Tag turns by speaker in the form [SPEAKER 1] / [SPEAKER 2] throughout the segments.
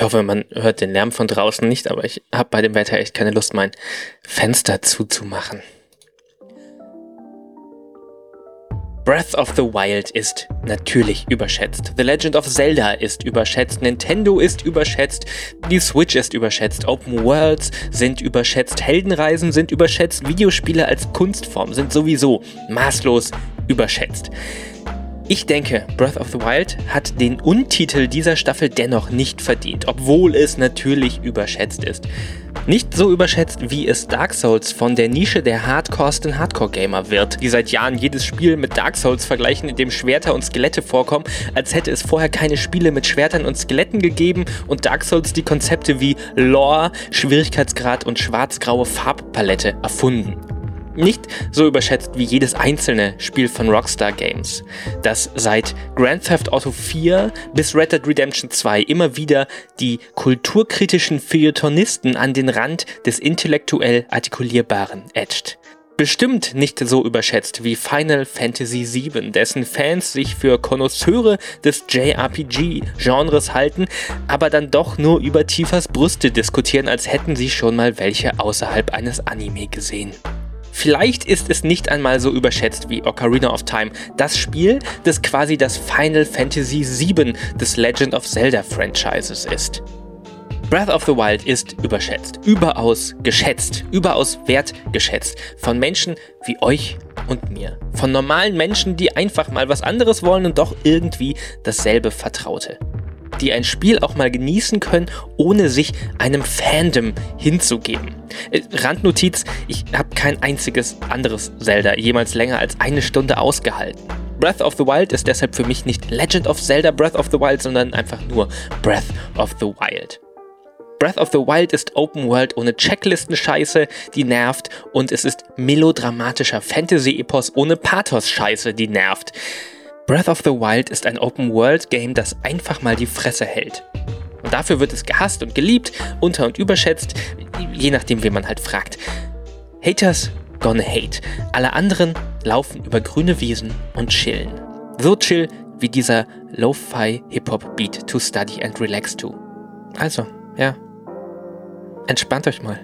[SPEAKER 1] Ich hoffe, man hört den Lärm von draußen nicht, aber ich habe bei dem Wetter echt keine Lust, mein Fenster zuzumachen. Breath of the Wild ist natürlich überschätzt. The Legend of Zelda ist überschätzt. Nintendo ist überschätzt. Die Switch ist überschätzt. Open Worlds sind überschätzt. Heldenreisen sind überschätzt. Videospiele als Kunstform sind sowieso maßlos überschätzt. Ich denke, Breath of the Wild hat den Untitel dieser Staffel dennoch nicht verdient, obwohl es natürlich überschätzt ist. Nicht so überschätzt, wie es Dark Souls von der Nische der Hardcoresten Hardcore-Gamer wird, die seit Jahren jedes Spiel mit Dark Souls vergleichen, in dem Schwerter und Skelette vorkommen, als hätte es vorher keine Spiele mit Schwertern und Skeletten gegeben und Dark Souls die Konzepte wie Lore, Schwierigkeitsgrad und schwarz-graue Farbpalette erfunden nicht so überschätzt wie jedes einzelne Spiel von Rockstar Games, das seit Grand Theft Auto 4 bis Red Dead Redemption 2 immer wieder die kulturkritischen Feuilletonisten an den Rand des intellektuell Artikulierbaren etcht. Bestimmt nicht so überschätzt wie Final Fantasy VII, dessen Fans sich für Konnoisseure des JRPG-Genres halten, aber dann doch nur über Tiefers Brüste diskutieren, als hätten sie schon mal welche außerhalb eines Anime gesehen. Vielleicht ist es nicht einmal so überschätzt wie Ocarina of Time, das Spiel, das quasi das Final Fantasy VII des Legend of Zelda Franchises ist. Breath of the Wild ist überschätzt, überaus geschätzt, überaus wertgeschätzt von Menschen wie euch und mir. Von normalen Menschen, die einfach mal was anderes wollen und doch irgendwie dasselbe Vertraute die ein Spiel auch mal genießen können, ohne sich einem Fandom hinzugeben. Äh, Randnotiz, ich habe kein einziges anderes Zelda jemals länger als eine Stunde ausgehalten. Breath of the Wild ist deshalb für mich nicht Legend of Zelda Breath of the Wild, sondern einfach nur Breath of the Wild. Breath of the Wild ist Open World ohne Checklisten-Scheiße, die nervt, und es ist melodramatischer Fantasy-Epos ohne Pathos-Scheiße, die nervt. Breath of the Wild ist ein Open-World-Game, das einfach mal die Fresse hält. Und dafür wird es gehasst und geliebt, unter- und überschätzt, je nachdem, wen man halt fragt. Haters gonna hate. Alle anderen laufen über grüne Wiesen und chillen. So chill wie dieser Lo-Fi Hip-Hop-Beat to study and relax to. Also, ja. Entspannt euch mal.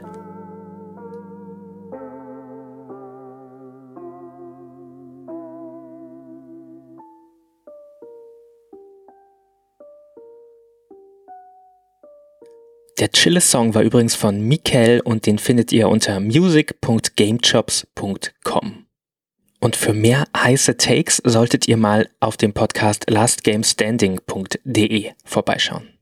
[SPEAKER 1] Der Chille-Song war übrigens von Mikael und den findet ihr unter music.gamechops.com. Und für mehr heiße Takes solltet ihr mal auf dem Podcast lastgamestanding.de vorbeischauen.